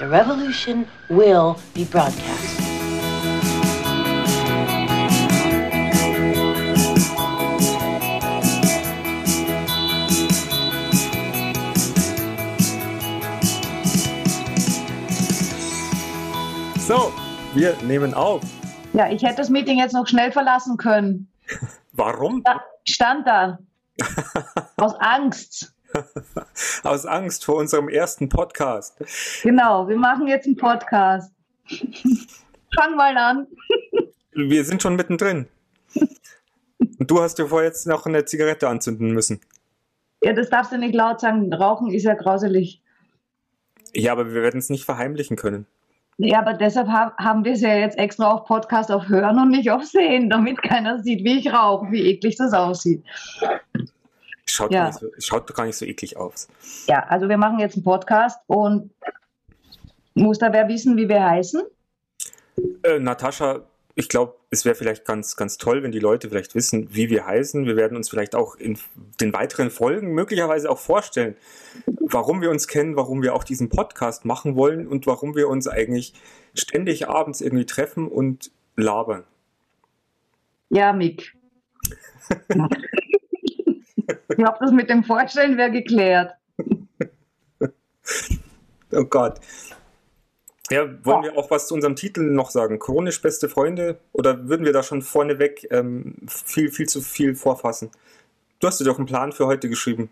The revolution will be broadcast. So, wir nehmen auf. Ja, ich hätte das Meeting jetzt noch schnell verlassen können. Warum? Da stand da. Aus Angst. Aus Angst vor unserem ersten Podcast. Genau, wir machen jetzt einen Podcast. Fang mal an. Wir sind schon mittendrin. Und du hast dir vorher jetzt noch eine Zigarette anzünden müssen. Ja, das darfst du nicht laut sagen. Rauchen ist ja grauselig. Ja, aber wir werden es nicht verheimlichen können. Ja, aber deshalb ha haben wir es ja jetzt extra auf Podcast auf Hören und nicht auf Sehen, damit keiner sieht, wie ich rauche, wie eklig das aussieht. Schaut, Ja. so, schaut doch gar nicht so eklig aus. Ja, also wir machen jetzt einen Podcast und muss da wer wissen, wie wir heißen? Äh, Natascha, ich glaube, es wäre vielleicht ganz, ganz toll, wenn die Leute vielleicht wissen, wie wir heißen. Wir werden uns vielleicht auch in den weiteren Folgen möglicherweise auch vorstellen, warum wir uns kennen, warum wir auch diesen Podcast machen wollen und warum wir uns eigentlich ständig abends irgendwie treffen und labern. Ja, Mick. ich glaube, das mit dem Vorstellen wäre geklärt. Oh Gott. Ja, wollen wir auch was zu unserem Titel noch sagen? Chronisch beste Freunde? Oder würden wir da schon vorneweg ähm, viel, viel zu viel vorfassen? Du hast dir doch einen Plan für heute geschrieben.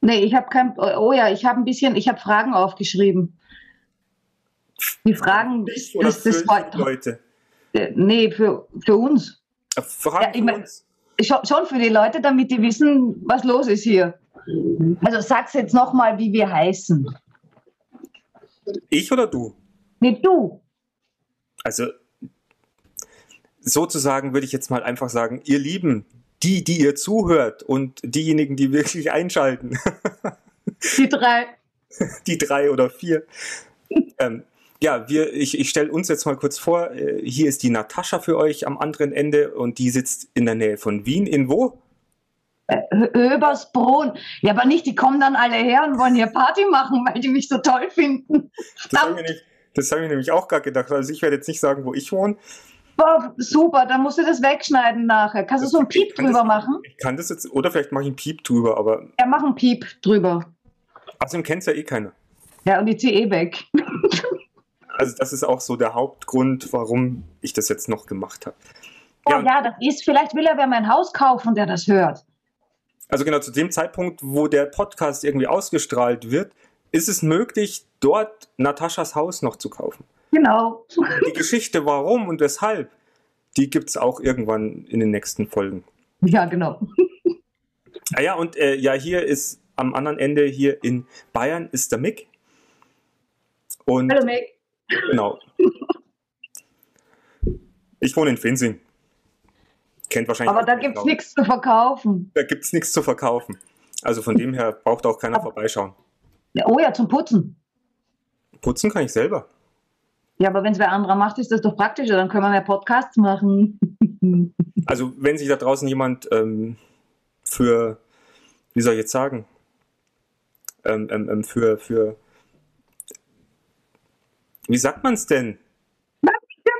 Nee, ich habe kein. Oh ja, ich habe ein bisschen. Ich habe Fragen aufgeschrieben. Die Fragen oder des, des für die Leute? Äh, Nee, für, für uns. Äh, Fragen Ja, ich für mein- uns. Schon, für die Leute, damit die wissen, was los ist hier. Also sag's jetzt nochmal, wie wir heißen. Ich oder du? Nee, du. Also sozusagen würde ich jetzt mal einfach sagen, ihr Lieben, die, die ihr zuhört und diejenigen, die wirklich einschalten, Die drei. die drei oder vier. ähm, ja, wir, ich, ich stelle uns jetzt mal kurz vor, äh, hier ist die Natascha für euch am anderen Ende und die sitzt in der Nähe von Wien. In wo? Ö- Öbersbrunn. Ja, aber nicht, die kommen dann alle her und wollen hier Party machen, weil die mich so toll finden. Das habe ich, das hab ich nämlich auch gerade gedacht. Also ich werde jetzt nicht sagen, wo ich wohne. Boah, super, dann musst du das wegschneiden nachher. Kannst du so einen Piep Kann das- drüber machen? Ich kann das jetzt, oder vielleicht mache ich einen Piep drüber, aber Ja, mach einen Piep drüber. außerdem kennt es ja eh keiner. Ja, und die zieh eh weg. Also das ist auch so der Hauptgrund, warum ich das jetzt noch gemacht habe. Oh Ja. ja, das ist, vielleicht will er wer mein Haus kaufen, der das hört. Also genau zu dem Zeitpunkt, wo der Podcast irgendwie ausgestrahlt wird, ist es möglich, dort Nataschas Haus noch zu kaufen. Genau. Die Geschichte, warum und weshalb, die gibt es auch irgendwann in den nächsten Folgen. Ja, genau. Ah ja, und äh, ja, hier ist am anderen Ende, hier in Bayern, ist der Mick. Und Hallo, Mick. Genau. Ich wohne in Finsing. Kennt wahrscheinlich. Aber da glaub ich. nichts zu verkaufen. Da gibt es nichts zu verkaufen. Also von dem her braucht auch keiner vorbeischauen. Ja, Oh ja, zum Putzen. Putzen kann ich selber. Ja, aber wenn es wer anderer macht, ist das doch praktischer. Dann können wir mehr Podcasts machen. Also wenn sich da draußen jemand ähm, für, wie soll ich jetzt sagen, ähm, ähm, ähm, für, für, wie sagt man es denn?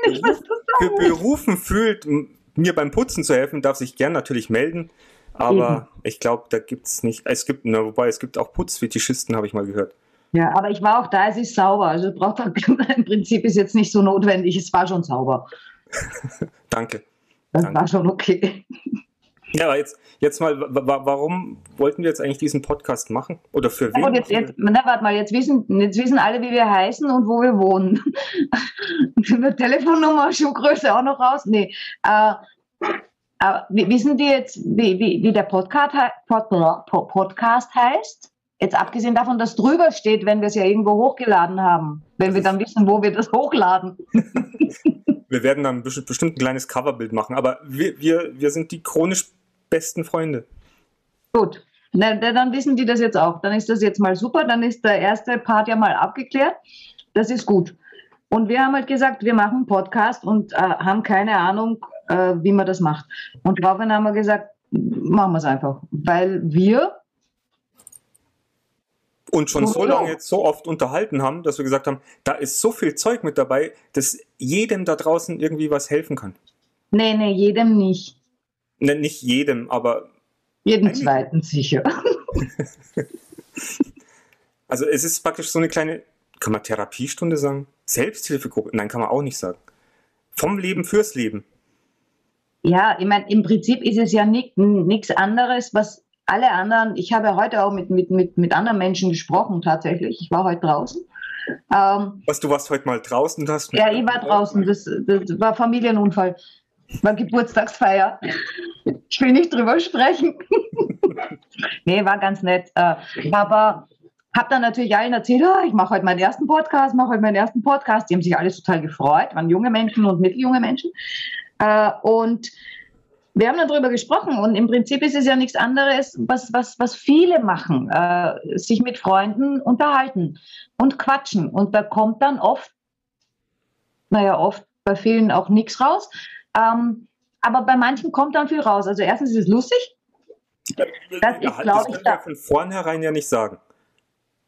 Nicht, was du sagst. berufen fühlt, mir beim Putzen zu helfen, darf sich gern natürlich melden. Aber ich glaube, da gibt es nicht, es gibt, na, wobei es gibt auch Putzfetischisten, habe ich mal gehört. Ja, aber ich war auch da, es ist sauber. Also braucht im Prinzip ist jetzt nicht so notwendig. Es war schon sauber. Danke. Das Danke. war schon okay. Ja, aber jetzt, jetzt mal, wa- wa- warum wollten wir jetzt eigentlich diesen Podcast machen? Oder für wen? Jetzt, jetzt, na, warte mal, jetzt wissen, jetzt wissen alle, wie wir heißen und wo wir wohnen. Eine Telefonnummer, Schuhgröße auch noch raus? Nee. Äh, wi- wissen die jetzt, wie, wie, wie der Podcast, Pod, Pod, Podcast heißt? Jetzt abgesehen davon, dass drüber steht, wenn wir es ja irgendwo hochgeladen haben. Wenn wir dann wissen, wo wir das hochladen. Wir werden dann besti- bestimmt ein kleines Coverbild machen, aber wir, wir, wir sind die chronisch besten Freunde. Gut. Na, dann wissen die das jetzt auch. Dann ist das jetzt mal super. Dann ist der erste Part ja mal abgeklärt. Das ist gut. Und wir haben halt gesagt, wir machen einen Podcast und äh, haben keine Ahnung, äh, wie man das macht. Und daraufhin haben wir gesagt, machen wir es einfach. Weil wir Und schon so Oh. lange jetzt so oft unterhalten haben, dass wir gesagt haben, da ist so viel Zeug mit dabei, dass jedem da draußen irgendwie was helfen kann. Nee, nee, jedem nicht. Ne, nicht jedem, aber Eigentlich- zweiten sicher. also es ist praktisch so eine kleine, kann man Therapiestunde sagen? Selbsthilfegruppe? Nein, kann man auch nicht sagen. Vom Leben fürs Leben. Ja, ich meine, im Prinzip ist es ja nichts anderes, was alle anderen, ich habe heute auch mit, mit, mit, mit anderen Menschen gesprochen tatsächlich. Ich war heute draußen. Ähm, Was, du warst heute mal draußen und hast... ja, ich war draußen, das, das war Familienunfall. War Geburtstagsfeier. Ich will nicht drüber sprechen. nee, war ganz nett. Äh, aber habe dann natürlich allen erzählt, "Ah, ich mache heute meinen ersten Podcast, mache heute meinen ersten Podcast. Die haben sich alle total gefreut, waren junge Menschen und mitteljunge Menschen. Äh, und wir haben dann darüber gesprochen und im Prinzip ist es ja nichts anderes, was, was, was viele machen, äh, sich mit Freunden unterhalten und quatschen. Und da kommt dann oft, naja, oft bei vielen auch nichts raus. Ähm, aber bei manchen kommt dann viel raus. Also erstens ist es lustig. Das ist, Ja, glaub das ich, da- von vornherein ja nicht sagen,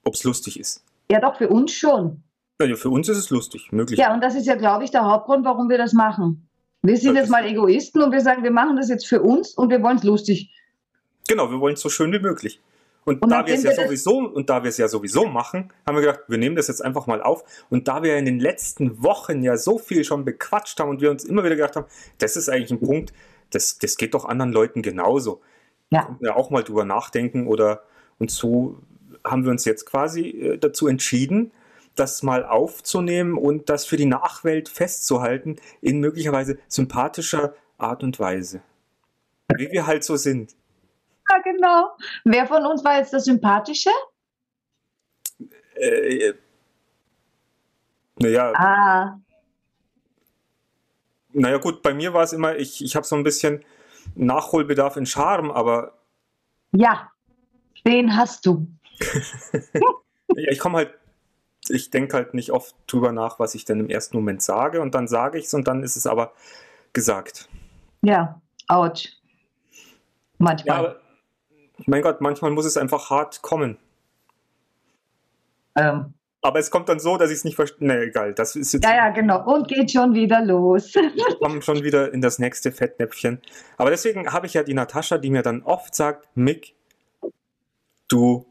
ob es lustig ist. Ja, doch, für uns schon. Also für uns ist es lustig, möglich. Ja, und das ist ja, glaube ich, der Hauptgrund, warum wir das machen. Wir sind Das jetzt mal Egoisten und wir sagen, wir machen das jetzt für uns und wir wollen es lustig. Genau, wir wollen es so schön wie möglich. Und, Und da wir es ja wir sowieso und da wir es ja sowieso machen, haben wir gedacht, wir nehmen das jetzt einfach mal auf. Und da wir in den letzten Wochen ja so viel schon bequatscht haben und wir uns immer wieder gedacht haben, das ist eigentlich ein Punkt, das, das geht doch anderen Leuten genauso. Ja. Ja, auch mal drüber nachdenken oder und so haben wir uns jetzt quasi äh, dazu entschieden, das mal aufzunehmen und das für die Nachwelt festzuhalten in möglicherweise sympathischer Art und Weise. Wie wir halt so sind. Ja, genau. Wer von uns war jetzt der Sympathische? Äh, naja, Ah, naja gut, bei mir war es immer, ich, ich habe so ein bisschen Nachholbedarf in Charme, aber ja, den hast du. ja, ich komme halt, ich denke halt nicht oft drüber nach, was ich dann im ersten Moment sage und dann sage ich es und dann ist es aber gesagt. Ja, ouch. Ja, Manchmal. aber mein Gott, manchmal muss es einfach hart kommen. ähm, Aber es kommt dann so, dass ich es nicht verstehe. Nee, egal, das ist jetzt, ja, ja, genau. Und geht schon wieder los. wir kommen schon wieder in das nächste Fettnäpfchen. Aber deswegen habe ich ja die Natascha, die mir dann oft sagt, Mick, du,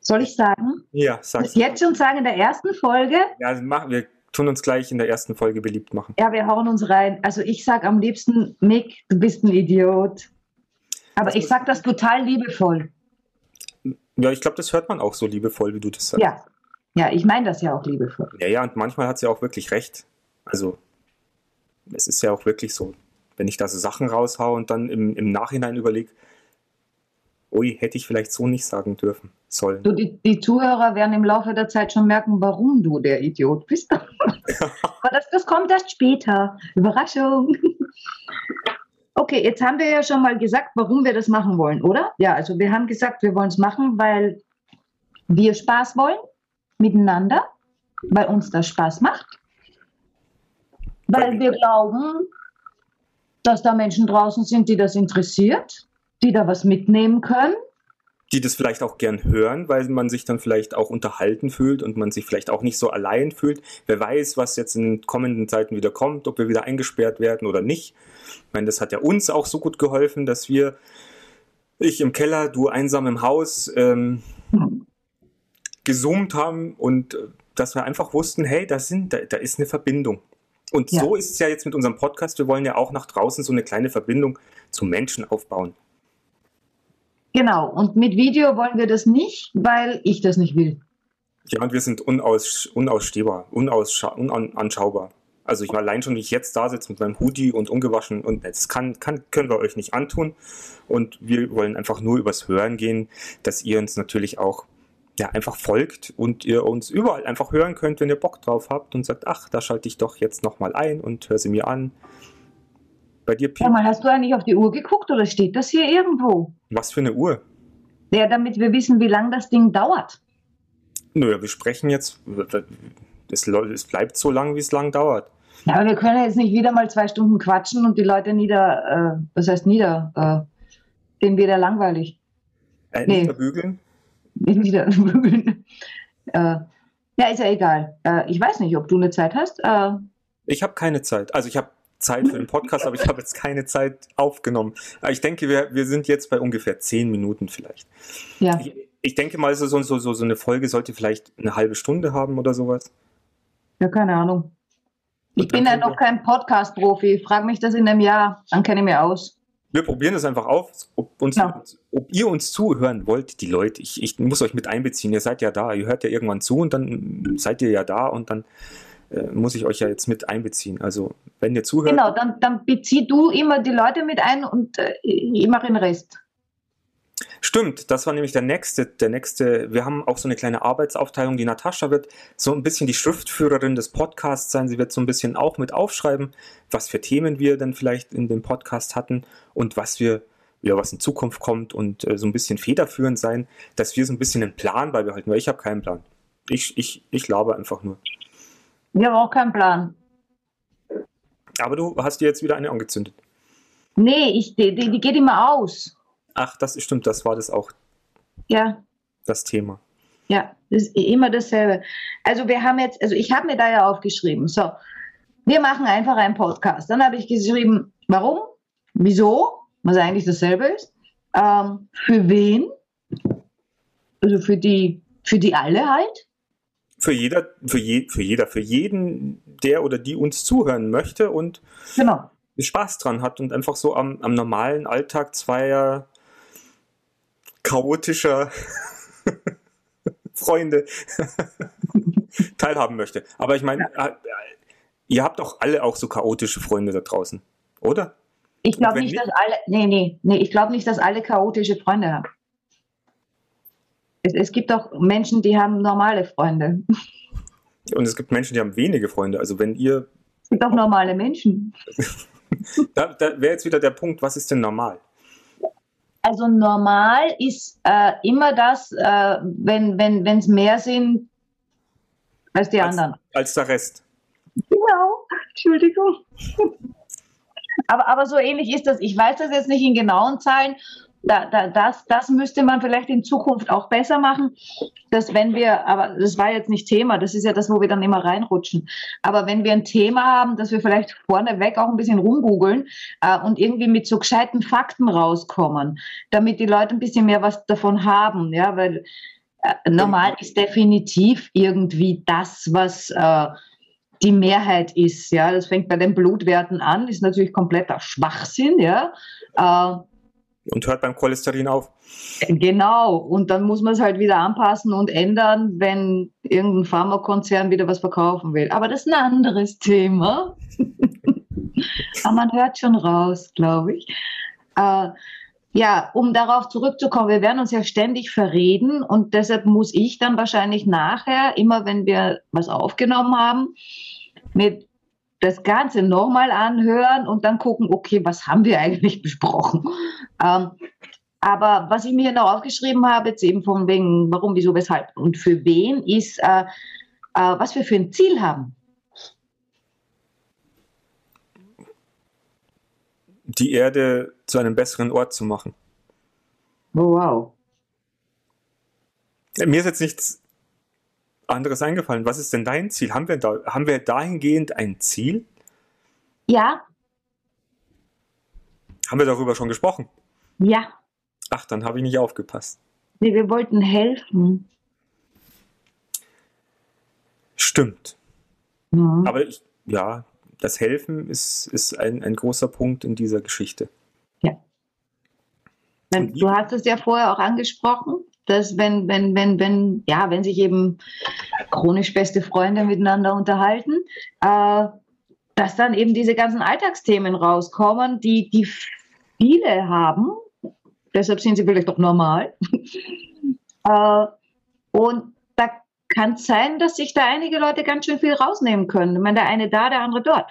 Soll ich sagen? ja, sag's. Jetzt schon sagen in der ersten Folge, Ja, mach, wir tun uns gleich in der ersten Folge beliebt machen. ja, wir hauen uns rein. Also ich sag am liebsten, Mick, du bist ein Idiot. Aber ich muss- sag das total liebevoll. Ja, ich glaube, das hört man auch so liebevoll, wie du das sagst. Ja. Ja, ich meine das ja auch liebevoll. Ja, ja, und manchmal hat sie auch wirklich recht. Also, es ist ja auch wirklich so, wenn ich da so Sachen raushaue und dann im, im Nachhinein überlege, ui, hätte ich vielleicht so nicht sagen dürfen, sollen. Du, die, die Zuhörer werden im Laufe der Zeit schon merken, warum du der Idiot bist. Aber das, das kommt erst später. Überraschung. Okay, jetzt haben wir ja schon mal gesagt, warum wir das machen wollen, oder? Ja, also wir haben gesagt, wir wollen es machen, weil wir Spaß wollen miteinander, weil uns das Spaß macht, weil wir glauben, dass da Menschen draußen sind, die das interessiert, die da was mitnehmen können. Die das vielleicht auch gern hören, weil man sich dann vielleicht auch unterhalten fühlt und man sich vielleicht auch nicht so allein fühlt. Wer weiß, was jetzt in den kommenden Zeiten wieder kommt, ob wir wieder eingesperrt werden oder nicht. Ich meine, das hat ja uns auch so gut geholfen, dass wir, ich im Keller, du einsam im Haus, ähm, gezoomt haben und äh, dass wir einfach wussten, hey, da, sind, da, da ist eine Verbindung. Und Ja. so ist es ja jetzt mit unserem Podcast. Wir wollen ja auch nach draußen so eine kleine Verbindung zu Menschen aufbauen. Genau, und mit Video wollen wir das nicht, weil ich das nicht will. Ja, und wir sind unaus, unausstehbar, unanschaubar. Also ich allein schon, wie ich jetzt da sitze mit meinem Hoodie und ungewaschen und das kann, kann, können wir euch nicht antun. Und wir wollen einfach nur übers Hören gehen, dass ihr uns natürlich auch ja, einfach folgt und ihr uns überall einfach hören könnt, wenn ihr Bock drauf habt und sagt, ach, da schalte ich doch jetzt nochmal ein und höre sie mir an. Bei dir, Piep, Sag mal, hast du eigentlich auf die Uhr geguckt oder steht das hier irgendwo? was für eine Uhr? Ja, damit wir wissen, wie lange das Ding dauert. Naja, wir sprechen jetzt, es, bleibt so lang, wie es lang dauert. Ja, aber wir können jetzt nicht wieder mal zwei Stunden quatschen und die Leute nieder, äh, das heißt nieder, äh, denen wieder langweilig. Äh, Nee. wieder bügeln. Äh, ja, ist ja egal. Äh, ich weiß nicht, ob du eine Zeit hast. Äh, ich habe keine Zeit. Also ich habe Zeit für den Podcast, aber ich habe jetzt keine Zeit aufgenommen. Ich denke, wir, wir sind jetzt bei ungefähr zehn Minuten vielleicht. Ja. Ich, ich denke mal, so, so, so, so eine Folge sollte vielleicht eine halbe Stunde haben oder sowas. Ja, keine Ahnung. Ich bin ja noch kein Podcast-Profi. Frag mich das in einem Jahr, dann kenne ich mir aus. Wir probieren das einfach auf, ob, uns, ja. ob ihr uns zuhören wollt, die Leute. Ich, ich muss euch mit einbeziehen. Ihr seid ja da. Ihr hört ja irgendwann zu und dann seid ihr ja da und dann muss ich euch ja jetzt mit einbeziehen. Also wenn ihr zuhört. Genau, dann, dann bezieh du immer die Leute mit ein und äh, ich mache den Rest. Stimmt, das war nämlich der nächste, der nächste. Wir haben auch so eine kleine Arbeitsaufteilung. Die Natascha wird so ein bisschen die Schriftführerin des Podcasts sein. Sie wird so ein bisschen auch mit aufschreiben, was für Themen wir denn vielleicht in dem Podcast hatten und was wir, ja, was in Zukunft kommt und äh, so ein bisschen federführend sein, dass wir so ein bisschen einen Plan beibehalten, weil ich habe keinen Plan. Ich, ich, ich laber einfach nur. Ich habe auch keinen Plan. Aber du hast dir jetzt wieder eine angezündet. Nee, ich, die, die geht immer aus. Ach, das stimmt, das war das auch. Ja. Das Thema. Ja, das ist immer dasselbe. Also wir haben jetzt, also ich habe mir da ja aufgeschrieben, so, wir machen einfach einen Podcast. Dann habe ich geschrieben, warum, wieso, was eigentlich dasselbe ist, ähm, für wen, also für die, für die alle halt. Für jeder, für, je, für jeder, für jeden, der oder die uns zuhören möchte und genau. Spaß dran hat und einfach so am, am normalen Alltag zweier chaotischer Freunde teilhaben möchte. Aber ich meine, ja. Äh, ihr habt doch alle auch so chaotische Freunde da draußen, oder? Ich glaube nicht, nicht, dass alle, nee, nee, nee, ich glaube nicht, dass alle chaotische Freunde haben. Es, es gibt auch Menschen, die haben normale Freunde. Und es gibt Menschen, die haben wenige Freunde. Also wenn ihr. Es gibt auch normale Menschen. da, da wäre jetzt wieder der Punkt, was ist denn normal? Also normal ist äh, immer das, äh, wenn wenn wenn, es mehr sind als die als, anderen. Als der Rest. Genau, Entschuldigung. aber, aber so ähnlich ist das. Ich weiß das jetzt nicht in genauen Zahlen da, da, das, das müsste man vielleicht in Zukunft auch besser machen, dass wenn wir, aber das war jetzt nicht Thema, das ist ja das, wo wir dann immer reinrutschen. Aber wenn wir ein Thema haben, dass wir vielleicht vorneweg auch ein bisschen rumgoogeln äh, und irgendwie mit so gescheiten Fakten rauskommen, damit die Leute ein bisschen mehr was davon haben, ja, weil äh, normal ist definitiv irgendwie das, was äh, die Mehrheit ist, ja. Das fängt bei den Blutwerten an, ist natürlich kompletter Schwachsinn, ja. Und hört beim Cholesterin auf. Genau, und dann muss man es halt wieder anpassen und ändern, wenn irgendein Pharmakonzern wieder was verkaufen will. Aber das ist ein anderes Thema. Aber man hört schon raus, glaube ich. Äh, ja, um darauf zurückzukommen, wir werden uns ja ständig verreden und deshalb muss ich dann wahrscheinlich nachher, immer wenn wir was aufgenommen haben, mit das Ganze nochmal anhören und dann gucken, okay, was haben wir eigentlich besprochen? Ähm, aber was ich mir noch aufgeschrieben habe, jetzt eben von wegen, warum, wieso, weshalb und für wen, ist, äh, äh, was wir für ein Ziel haben. Die Erde zu einem besseren Ort zu machen. Oh, wow. Mir ist jetzt nichts anderes eingefallen. Was ist denn dein Ziel? Haben wir, da, haben wir dahingehend ein Ziel? Ja. Haben wir darüber schon gesprochen? Ja. Ach, dann habe ich nicht aufgepasst. Nee, wir wollten helfen. Stimmt. Ja. Aber ich, ja, das Helfen ist, ist ein, ein großer Punkt in dieser Geschichte. Ja. Du hast es ja vorher auch angesprochen dass wenn, wenn, wenn, wenn, ja, wenn sich eben chronisch beste Freunde miteinander unterhalten, äh, dass dann eben diese ganzen Alltagsthemen rauskommen, die, die viele haben. Deshalb sind sie vielleicht doch normal. äh, und da kann es sein, dass sich da einige Leute ganz schön viel rausnehmen können. Ich meine, der eine da, der andere dort.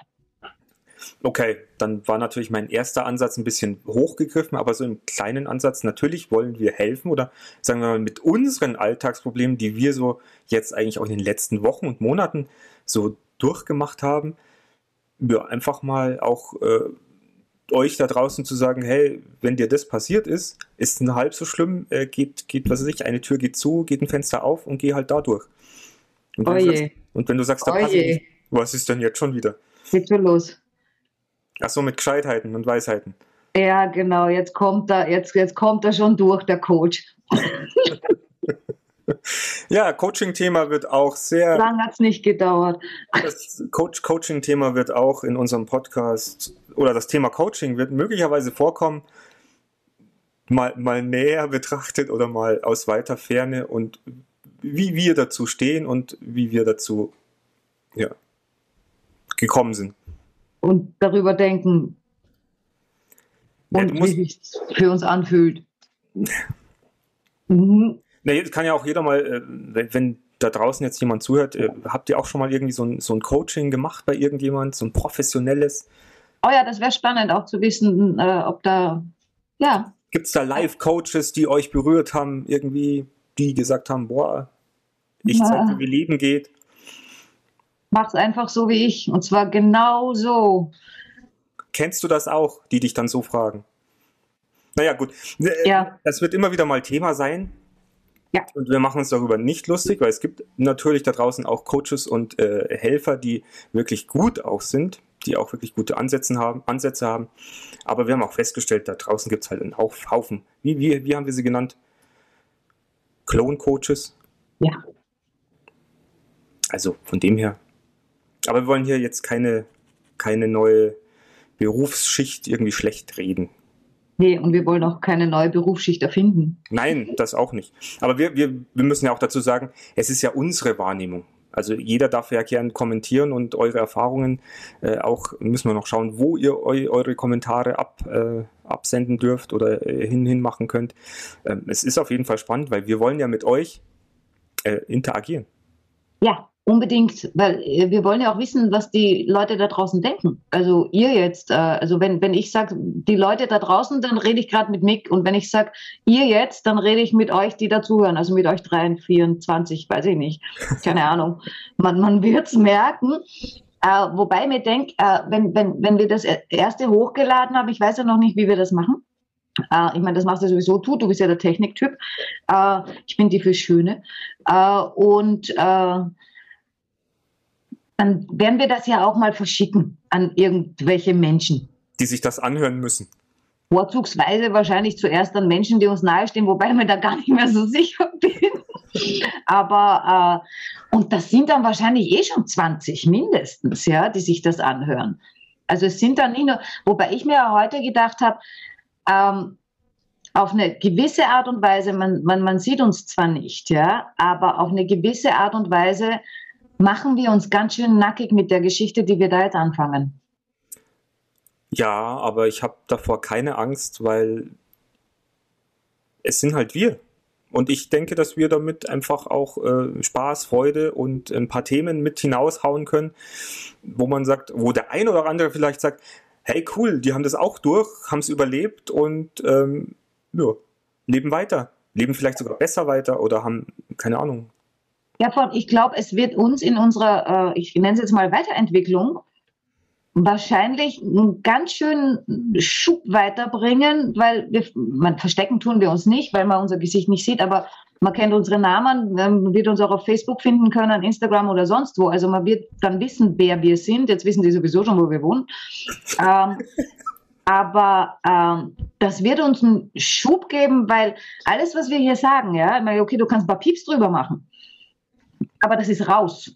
Okay, dann war natürlich mein erster Ansatz ein bisschen hochgegriffen, aber so im kleinen Ansatz, natürlich wollen wir helfen oder sagen wir mal mit unseren Alltagsproblemen, die wir so jetzt eigentlich auch in den letzten Wochen und Monaten so durchgemacht haben, ja, einfach mal auch äh, euch da draußen zu sagen, hey, wenn dir das passiert ist, ist es halb so schlimm, äh, geht, geht, was weiß ich, eine Tür geht zu, geht ein Fenster auf und geh halt da durch. Und wenn, Oh du sagst, und wenn du sagst, da Oh passe ich was ist denn jetzt schon wieder? Geht schon los. Ach so, mit Gescheitheiten und Weisheiten. Ja, genau. Jetzt kommt er, jetzt, jetzt kommt er schon durch, der Coach. Ja, Coaching-Thema wird auch sehr, Lang hat es nicht gedauert. das Coach Coaching-Thema wird auch in unserem Podcast oder das Thema Coaching wird möglicherweise vorkommen, mal, mal näher betrachtet oder mal aus weiter Ferne und wie wir dazu stehen und wie wir dazu ja, gekommen sind. Und darüber denken. Ja, Und musst- wie sich für uns anfühlt. Mhm. Na, jetzt kann ja auch jeder mal, äh, wenn, wenn da draußen jetzt jemand zuhört, äh, habt ihr auch schon mal irgendwie so ein, so ein Coaching gemacht bei irgendjemand, so ein professionelles? Oh ja, das wäre spannend auch zu wissen, äh, ob da, ja, Gibt es da Live-Coaches, die euch berührt haben, irgendwie, die gesagt haben, boah, ich Ja. zeig dir, wie Leben geht? Mach's einfach so wie ich. Und zwar genau so. Kennst du das auch, die dich dann so fragen? Naja, gut. Äh, Ja. Das wird immer wieder mal Thema sein. Ja. Und wir machen uns darüber nicht lustig, weil es gibt natürlich da draußen auch Coaches und äh, Helfer, die wirklich gut auch sind, die auch wirklich gute Ansätze haben, Ansätze haben. Aber wir haben auch festgestellt, da draußen gibt es halt einen Hauf- Haufen. Wie, wie, wie haben wir sie genannt? Clone-Coaches. Ja. Also von dem her. Aber wir wollen hier jetzt keine, keine neue Berufsschicht irgendwie schlecht reden. Nee, und wir wollen auch keine neue Berufsschicht erfinden. Nein, das auch nicht. Aber wir, wir, wir müssen ja auch dazu sagen, es ist ja unsere Wahrnehmung. Also jeder darf ja gern kommentieren und eure Erfahrungen äh, auch müssen wir noch schauen, wo ihr eu, eure Kommentare ab, äh, absenden dürft oder äh, hin, hin machen könnt. Ähm, es ist auf jeden Fall spannend, weil wir wollen ja mit euch äh, interagieren. Ja, unbedingt, weil äh, wir wollen ja auch wissen, was die Leute da draußen denken. Also ihr jetzt, äh, also wenn, wenn ich sage, die Leute da draußen, dann rede ich gerade mit Mick und wenn ich sage, ihr jetzt, dann rede ich mit euch, die dazuhören, also mit euch dreien, 24, weiß ich nicht, keine Ahnung. Man, man wird es merken. Äh, wobei mir denkt, äh, wenn, wenn, wenn wir das erste hochgeladen haben, ich weiß ja noch nicht, wie wir das machen. Äh, ich meine, das machst du sowieso du, du bist ja der Techniktyp. Äh, ich bin die für Schöne. Und dann werden wir das ja auch mal verschicken an irgendwelche Menschen. die sich das anhören müssen. Vorzugsweise wahrscheinlich zuerst an Menschen, die uns nahestehen, wobei ich mir da gar nicht mehr so sicher bin. Aber, äh, und das sind dann wahrscheinlich eh schon 20 mindestens, ja, die sich das anhören. Also es sind dann nicht nur, wobei ich mir ja heute gedacht habe, ähm, auf eine gewisse Art und Weise, man, man, man sieht uns zwar nicht, ja, aber auf eine gewisse Art und Weise machen wir uns ganz schön nackig mit der Geschichte, die wir da jetzt anfangen. Ja, aber ich habe davor keine Angst, weil es sind halt wir. Und ich denke, dass wir damit einfach auch äh, Spaß, Freude und ein paar Themen mit hinaushauen können, wo man sagt, wo der ein oder andere vielleicht sagt, hey cool, die haben das auch durch, haben es überlebt und ähm, ja, leben weiter. Leben vielleicht sogar besser weiter oder haben, keine Ahnung. Ja, von, ich glaube, es wird uns in unserer, äh, ich nenne es jetzt mal Weiterentwicklung, wahrscheinlich einen ganz schönen Schub weiterbringen, weil wir, man verstecken tun wir uns nicht, weil man unser Gesicht nicht sieht, aber man kennt unsere Namen, man wird uns auch auf Facebook finden können, Instagram oder sonst wo. Also man wird dann wissen, wer wir sind. Jetzt wissen die sowieso schon, wo wir wohnen. ähm, aber ähm, das wird uns einen Schub geben, weil alles, was wir hier sagen, ja, okay, du kannst ein paar Pieps drüber machen, aber das ist raus.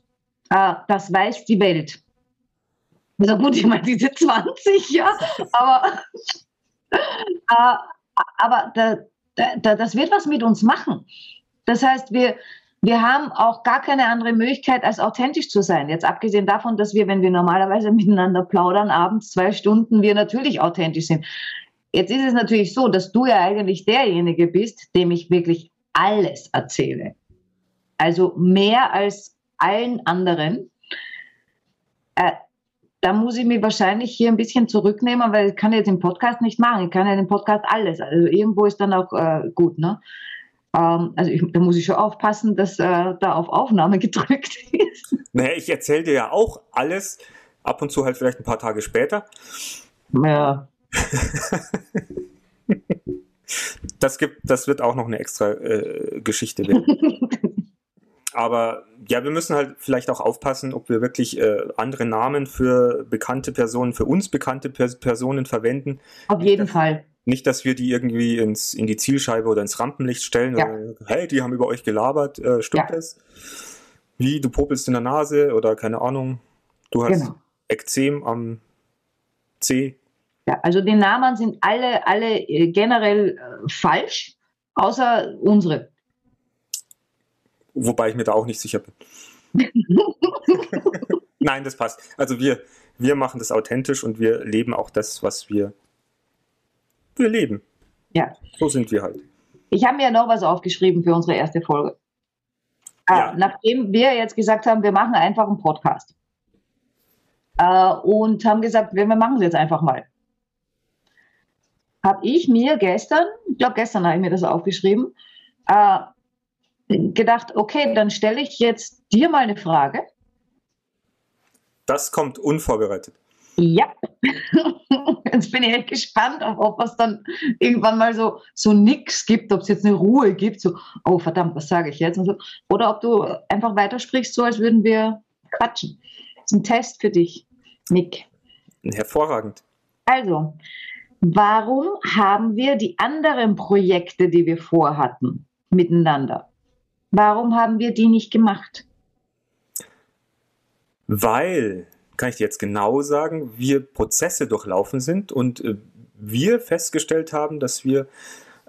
Äh, das weiß die Welt. Also gut, ich meine, diese 20, ja, aber, äh, aber da, da, das wird was mit uns machen. Das heißt, wir, wir haben auch gar keine andere Möglichkeit, als authentisch zu sein. Jetzt abgesehen davon, dass wir, wenn wir normalerweise miteinander plaudern, abends zwei Stunden, wir natürlich authentisch sind. Jetzt ist es natürlich so, dass du ja eigentlich derjenige bist, dem ich wirklich alles erzähle. Also mehr als allen anderen. Äh, da muss ich mich wahrscheinlich hier ein bisschen zurücknehmen, weil ich kann jetzt den Podcast nicht machen. Ich kann ja den Podcast alles. Also irgendwo ist dann auch äh, gut, ne? Ähm, also ich, da muss ich schon aufpassen, dass äh, da auf Aufnahme gedrückt ist. Naja, ich erzähle dir ja auch alles, ab und zu halt vielleicht ein paar Tage später. Ja. das, gibt, das wird auch noch eine extra äh, Geschichte werden. Aber ja, wir müssen halt vielleicht auch aufpassen, ob wir wirklich äh, andere Namen für bekannte Personen, für uns bekannte Pers Personen verwenden. Auf jeden Fall. Nicht, dass wir die irgendwie ins, in die Zielscheibe oder ins Rampenlicht stellen. Ja. Oder, hey, die haben über euch gelabert. Äh, stimmt Ja. das? Wie, du popelst in der Nase oder keine Ahnung. Du hast Genau. Ekzem am C. Ja, also die Namen sind alle, alle äh, generell äh, falsch, außer unsere. Wobei ich mir da auch nicht sicher bin. Nein, das passt. Also wir, wir machen das authentisch und wir leben auch das, was wir, wir leben. Ja. So sind wir halt. Ich habe mir noch was aufgeschrieben für unsere erste Folge. Ja. Äh, nachdem wir jetzt gesagt haben, wir machen einfach einen Podcast. Äh, und haben gesagt, wir, wir machen es jetzt einfach mal. Habe ich mir gestern, ich glaube gestern habe ich mir das aufgeschrieben, äh, gedacht, okay, dann stelle ich jetzt dir mal eine Frage. Das kommt unvorbereitet. Ja. Jetzt bin ich echt gespannt, ob, es dann irgendwann mal so, so nix gibt, ob es jetzt eine Ruhe gibt, so, oh verdammt, was sage ich jetzt? So. Oder ob du einfach weitersprichst, so als würden wir quatschen. Das ist ein Test für dich, Nick. Hervorragend. Also, warum haben wir die anderen Projekte, die wir vorhatten, miteinander? Warum haben wir die nicht gemacht? Weil, kann ich dir jetzt genau sagen, wir Prozesse durchlaufen sind und äh, wir festgestellt haben, dass wir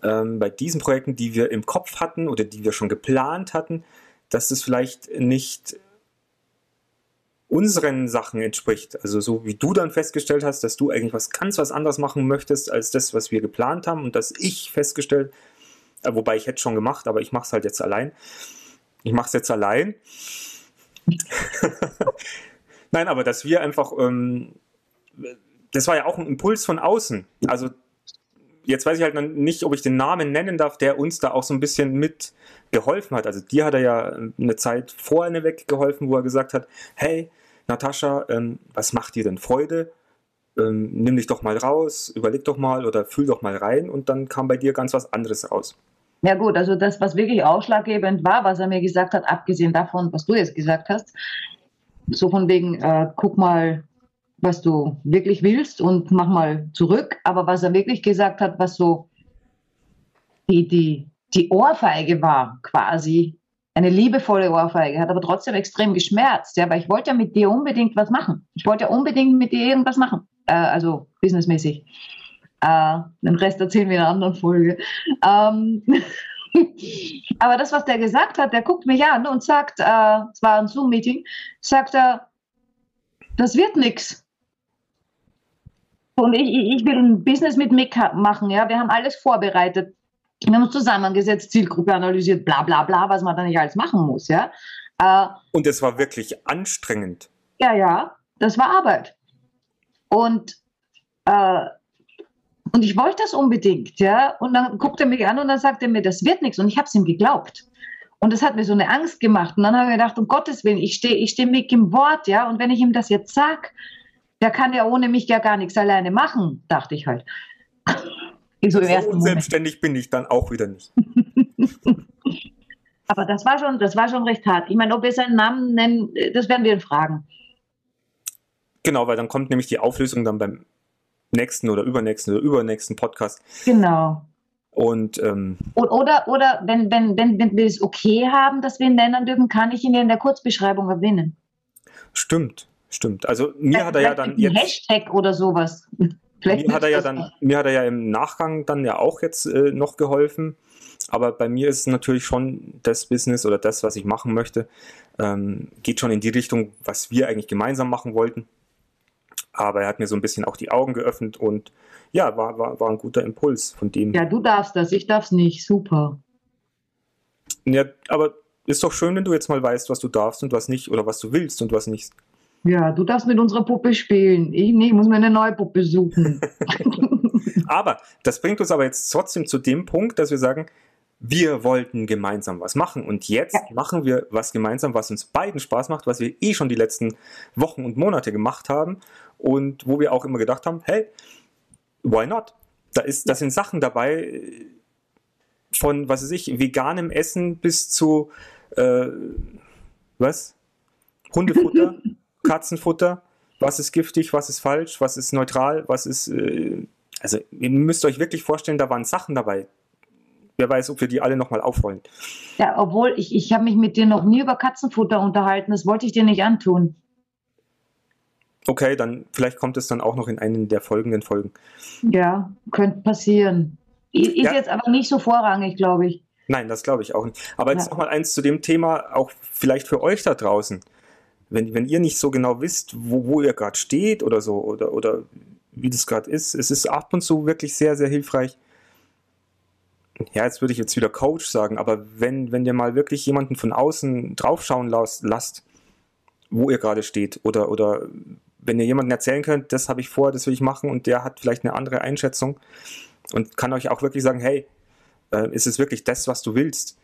ähm, bei diesen Projekten, die wir im Kopf hatten oder die wir schon geplant hatten, dass das vielleicht nicht unseren Sachen entspricht. Also so wie du dann festgestellt hast, dass du eigentlich was ganz was anderes machen möchtest als das, was wir geplant haben und dass ich festgestellt, äh, wobei ich hätte schon gemacht, aber ich mache es halt jetzt allein. Ich mache es jetzt allein. Nein, aber dass wir einfach, ähm, das war ja auch ein Impuls von außen. Also jetzt weiß ich halt nicht, ob ich den Namen nennen darf, der uns da auch so ein bisschen mit geholfen hat. Also dir hat er ja eine Zeit vorher weggeholfen, wo er gesagt hat, hey, Natascha, ähm, was macht dir denn Freude? Ähm, nimm dich doch mal raus, überleg doch mal oder fühl doch mal rein und dann kam bei dir ganz was anderes raus. Ja gut, also das, was wirklich ausschlaggebend war, was er mir gesagt hat, abgesehen davon, was du jetzt gesagt hast, so von wegen, äh, guck mal, was du wirklich willst und mach mal zurück. Aber was er wirklich gesagt hat, was so die, die, die Ohrfeige war, quasi, eine liebevolle Ohrfeige, hat aber trotzdem extrem geschmerzt, ja, weil ich wollte ja mit dir unbedingt was machen. Ich wollte ja unbedingt mit dir irgendwas machen, äh, also businessmäßig. Äh, den Rest erzählen wir in einer anderen Folge. Ähm, aber das, was der gesagt hat, der guckt mich an und sagt, äh, es war ein Zoom-Meeting, sagt er, das wird nichts. Und ich, ich will ein Business mit Mick machen, ja. Wir haben alles vorbereitet. Wir haben uns zusammengesetzt, Zielgruppe analysiert, bla bla bla, was man da nicht alles machen muss, ja. Äh, Und es war wirklich anstrengend. ja, ja, das war Arbeit. Und, äh, und ich wollte das unbedingt, ja. Und dann guckt er mich an und dann sagt er mir, das wird nichts. Und ich habe es ihm geglaubt. Und das hat mir so eine Angst gemacht. Und dann habe ich gedacht, um Gottes Willen, ich stehe ich steh Mick im Wort, ja. Und wenn ich ihm das jetzt sage, der kann ja ohne mich ja gar nichts alleine machen, dachte ich halt. So So unselbstständig bin ich dann auch wieder nicht. Aber das war schon, das war schon recht hart. Ich meine, ob wir seinen Namen nennen, das werden wir ihn fragen. Genau, weil dann kommt nämlich die Auflösung dann beim nächsten oder übernächsten oder übernächsten Podcast. Genau. Und ähm, oder, oder wenn, wenn, wenn, wenn wir es okay haben, dass wir ihn nennen dürfen, kann ich ihn ja in der Kurzbeschreibung erwähnen. stimmt, stimmt. Also mir hat er ja dann jetzt. Hashtag oder sowas. Vielleicht Mir hat er ja das dann, mir hat er ja im Nachgang dann ja auch jetzt äh, noch geholfen. Aber bei mir ist es natürlich schon das Business oder das, was ich machen möchte, ähm, geht schon in die Richtung, was wir eigentlich gemeinsam machen wollten. Aber er hat mir so ein bisschen auch die Augen geöffnet und ja, war, war, war ein guter Impuls von dem. Ja, du darfst das, ich darf es nicht. Super. Ja, aber ist doch schön, wenn du jetzt mal weißt, was du darfst und was nicht oder was du willst und was nicht. Ja, du darfst mit unserer Puppe spielen. Ich nicht, ich muss mir eine neue Puppe suchen. Aber das bringt uns aber jetzt trotzdem zu dem Punkt, dass wir sagen, wir wollten gemeinsam was machen und jetzt Ja. machen wir was gemeinsam, was uns beiden Spaß macht, was wir eh schon die letzten Wochen und Monate gemacht haben und wo wir auch immer gedacht haben, hey, why not? Da, ist, da sind Sachen dabei, von, was weiß ich, veganem Essen bis zu, äh, was? Hundefutter, Katzenfutter. Was ist giftig, was ist falsch, was ist neutral, was ist. Äh, also, ihr müsst euch wirklich vorstellen, da waren Sachen dabei. Wer weiß, ob wir die alle nochmal aufrollen. Ja, obwohl ich, ich habe mich mit dir noch nie über Katzenfutter unterhalten. Das wollte ich dir nicht antun. Okay, dann vielleicht kommt es dann auch noch in einen der folgenden Folgen. Ja, könnte passieren. Ist Ja. jetzt aber nicht so vorrangig, glaube ich. Nein, das glaube ich auch nicht. Aber jetzt Ja. noch mal eins zu dem Thema, auch vielleicht für euch da draußen. Wenn, wenn ihr nicht so genau wisst, wo, wo ihr gerade steht oder so, oder, oder wie das gerade ist, es ist ab und zu wirklich sehr, sehr hilfreich. Ja, jetzt würde ich jetzt wieder Coach sagen, aber wenn, wenn ihr mal wirklich jemanden von außen draufschauen las, lasst, wo ihr gerade steht, oder, oder wenn ihr jemandem erzählen könnt, das habe ich vor, das will ich machen, und der hat vielleicht eine andere Einschätzung und kann euch auch wirklich sagen, hey, äh, ist es wirklich das, was du willst?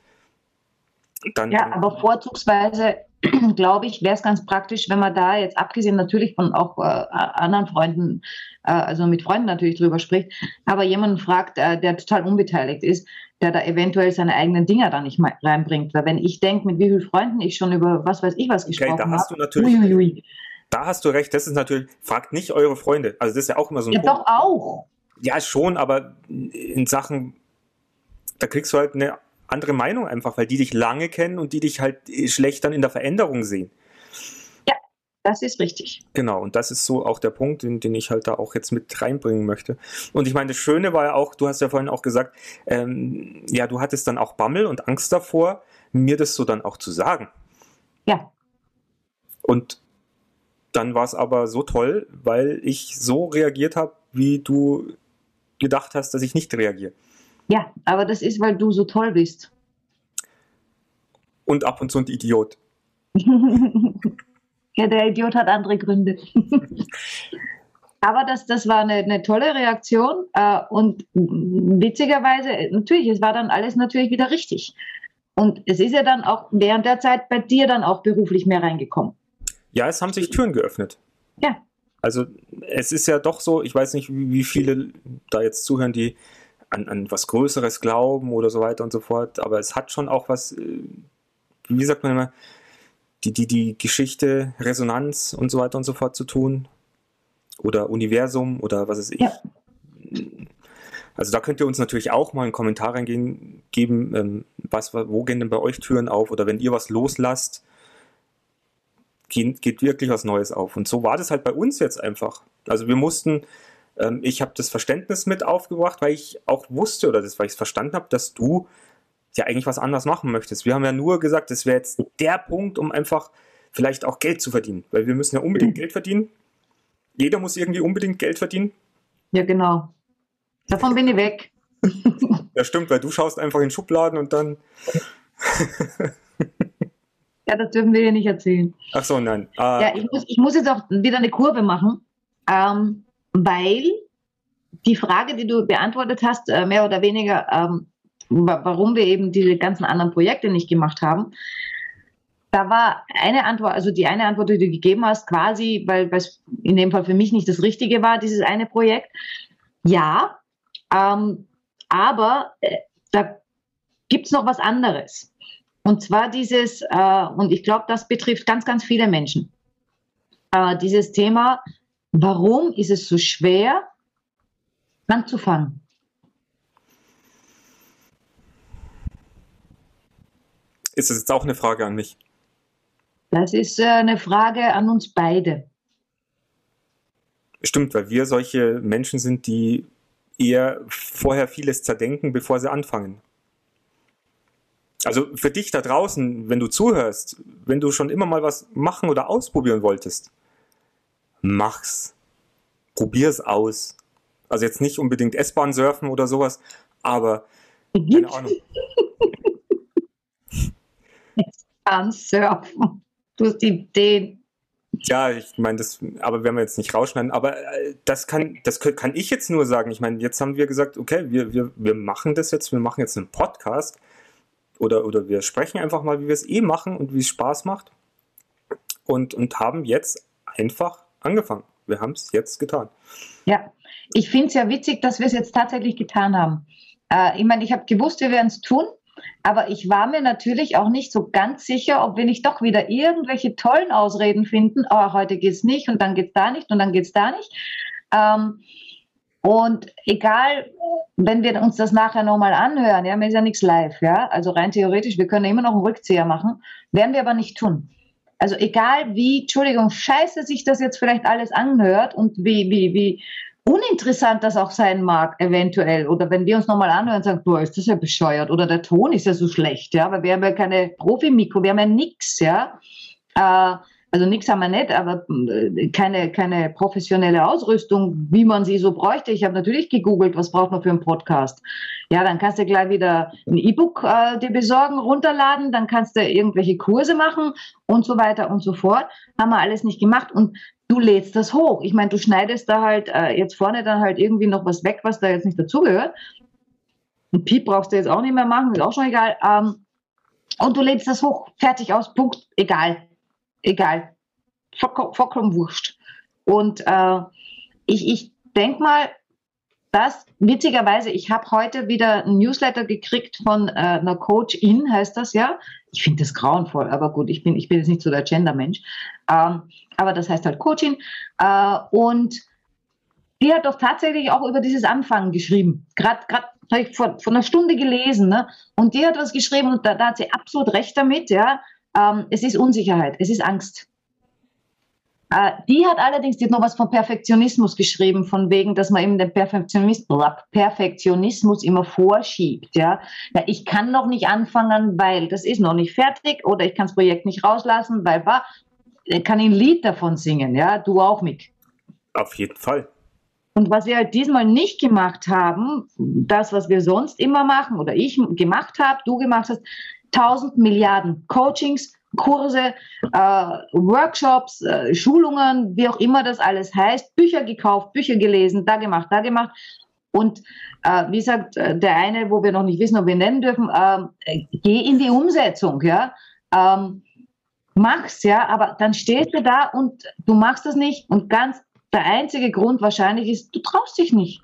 Dann, Ja, aber vorzugsweise, glaube ich, wäre es ganz praktisch, wenn man da jetzt abgesehen natürlich von auch äh, anderen Freunden, äh, also mit Freunden natürlich drüber spricht, aber jemanden fragt, äh, der total unbeteiligt ist, der da eventuell seine eigenen Dinger da nicht mal reinbringt. Weil wenn ich denke, mit wie vielen Freunden ich schon über was weiß ich was okay, gesprochen da habe. hast du natürlich, Uiuiui. Da hast du recht, das ist natürlich, fragt nicht eure Freunde. Also das ist ja auch immer so ein Ja, Punkt. doch auch. Ja, schon, aber in Sachen, da kriegst du halt eine andere Meinung einfach, weil die dich lange kennen und die dich halt schlecht dann in der Veränderung sehen. Das ist richtig. Genau, und das ist so auch der Punkt, den, den ich halt da auch jetzt mit reinbringen möchte. Und ich meine, das Schöne war ja auch, du hast ja vorhin auch gesagt, ähm, ja, du hattest dann auch Bammel und Angst davor, mir das so dann auch zu sagen. Ja. Und dann war es aber so toll, weil ich so reagiert habe, wie du gedacht hast, dass ich nicht reagiere. Ja, aber das ist, weil du so toll bist. Und ab und zu ein Idiot. ja, der Idiot hat andere Gründe. Aber das, das war eine, eine tolle Reaktion äh, und witzigerweise, natürlich, es war dann alles natürlich wieder richtig. Und es ist ja dann auch während der Zeit bei dir dann auch beruflich mehr reingekommen. Ja, es haben sich Türen geöffnet. Ja. Also es ist ja doch so, ich weiß nicht, wie viele da jetzt zuhören, die an, an was Größeres glauben oder so weiter und so fort, aber es hat schon auch was, äh, wie sagt man immer, die, die, die Geschichte, Resonanz und so weiter und so fort zu tun. Oder Universum oder was weiß ich. Ja. Also da könnt ihr uns natürlich auch mal einen Kommentar reingeben, geben, ähm, was, wo gehen denn bei euch Türen auf oder wenn ihr was loslasst, geht, geht wirklich was Neues auf. Und so war das halt bei uns jetzt einfach. Also wir mussten, ähm, ich habe das Verständnis mit aufgebracht, weil ich auch wusste oder das, weil ich es verstanden habe, dass du ja eigentlich was anderes machen möchtest. Wir haben ja nur gesagt, das wäre jetzt der Punkt, um einfach vielleicht auch Geld zu verdienen, weil wir müssen ja unbedingt Geld verdienen. Jeder muss irgendwie unbedingt Geld verdienen. Ja, genau. Davon bin ich weg. Ja, stimmt, weil du schaust einfach in Schubladen und dann. Ja, das dürfen wir hier nicht erzählen. Ach so, nein. Äh, Ja, ich muss, ich muss jetzt auch wieder eine Kurve machen, ähm, weil die Frage, die du beantwortet hast, äh, mehr oder weniger, ähm, wa- warum wir eben diese ganzen anderen Projekte nicht gemacht haben, da war eine Antwort, also die eine Antwort, die du gegeben hast, quasi, weil es in dem Fall für mich nicht das Richtige war, dieses eine Projekt. Ja, ähm, aber äh, da gibt es noch was anderes. Und zwar dieses, äh, und ich glaube, das betrifft ganz, ganz viele Menschen. Äh, dieses Thema, warum ist es so schwer, anzufangen? ist das jetzt auch eine Frage an mich? Das ist äh, eine Frage an uns beide. Stimmt, weil wir solche Menschen sind, die eher vorher vieles zerdenken, bevor sie anfangen. Also für dich da draußen, wenn du zuhörst, wenn du schon immer mal was machen oder ausprobieren wolltest, mach's. Probier's aus. Also jetzt nicht unbedingt S-Bahn surfen oder sowas, aber keine Ahnung. An Surfen. Du hast Ideen. Ja, ich meine, das, aber werden wir jetzt nicht rausschneiden. Aber äh, das kann, das kann ich jetzt nur sagen. Ich meine, jetzt haben wir gesagt, okay, wir, wir, wir machen das jetzt, wir machen jetzt einen Podcast oder, oder wir sprechen einfach mal, wie wir es eh machen und wie es Spaß macht. Und, und haben jetzt einfach angefangen. Wir haben es jetzt getan. Ja, ich finde es ja witzig, dass wir es jetzt tatsächlich getan haben. Äh, ich meine, ich habe gewusst, wir werden es tun, aber ich war mir natürlich auch nicht so ganz sicher, ob wir nicht doch wieder irgendwelche tollen Ausreden finden, oh, heute es nicht und dann geht es da nicht und dann geht es da nicht. Ähm, und egal, wenn wir uns das nachher nochmal anhören, ja, mir ist ja nichts live, ja, also rein theoretisch, wir können immer noch einen Rückzieher machen, werden wir aber nicht tun. Also egal wie, Entschuldigung, scheiße sich das jetzt vielleicht alles anhört und wie, wie, wie uninteressant das auch sein mag, eventuell. Oder wenn wir uns nochmal anhören und sagen, boah, ist das ja bescheuert oder der Ton ist ja so schlecht, ja, weil wir haben ja keine Profi-Mikro, wir haben ja nichts, ja. Äh, also nichts haben wir nicht, aber äh, keine, keine professionelle Ausrüstung, wie man sie so bräuchte. Ich habe natürlich gegoogelt, was braucht man für einen Podcast. Ja, dann kannst du gleich wieder ein E-Book äh, dir besorgen, runterladen, dann kannst du irgendwelche Kurse machen und so weiter und so fort. Haben wir alles nicht gemacht und du lädst das hoch. Ich meine, du schneidest da halt äh, jetzt vorne dann halt irgendwie noch was weg, was da jetzt nicht dazugehört. Ein Piep brauchst du jetzt auch nicht mehr machen, ist auch schon egal. Ähm, und du lädst das hoch, fertig aus, Punkt, egal egal. Vollkommen wurscht. Und äh, ich, ich denke mal, dass witzigerweise, ich habe heute wieder ein Newsletter gekriegt von äh, einer Coach-In, heißt das ja. Ich finde das grauenvoll, aber gut, ich bin, ich bin jetzt nicht so der Gender-Mensch. Ähm, aber das heißt halt Coaching. Äh, und die hat doch tatsächlich auch über dieses Anfangen geschrieben. Gerade ich vor, vor einer Stunde gelesen. Ne? Und die hat was geschrieben und da, da hat sie absolut recht damit. Ja, ähm, es ist Unsicherheit, es ist Angst. Äh, die hat allerdings die hat noch was von Perfektionismus geschrieben, von wegen, dass man eben den Perfektionismus, Perfektionismus immer vorschiebt. Ja? ja, ich kann noch nicht anfangen, weil das ist noch nicht fertig oder ich kann das Projekt nicht rauslassen, weil war, ich kann ein Lied davon singen, ja, du auch mit. Auf jeden Fall. Und was wir halt diesmal nicht gemacht haben, das, was wir sonst immer machen oder ich gemacht habe, du gemacht hast, 1000 Milliarden Coachings, Kurse, äh, Workshops, äh, Schulungen, wie auch immer das alles heißt, Bücher gekauft, Bücher gelesen, da gemacht, da gemacht. Und äh, wie sagt äh, der eine, wo wir noch nicht wissen, ob wir nennen dürfen, äh, geh in die Umsetzung, ja. Ähm, mach's, ja, aber dann stehst du da und du machst das nicht und ganz der einzige Grund wahrscheinlich ist, du traust dich nicht.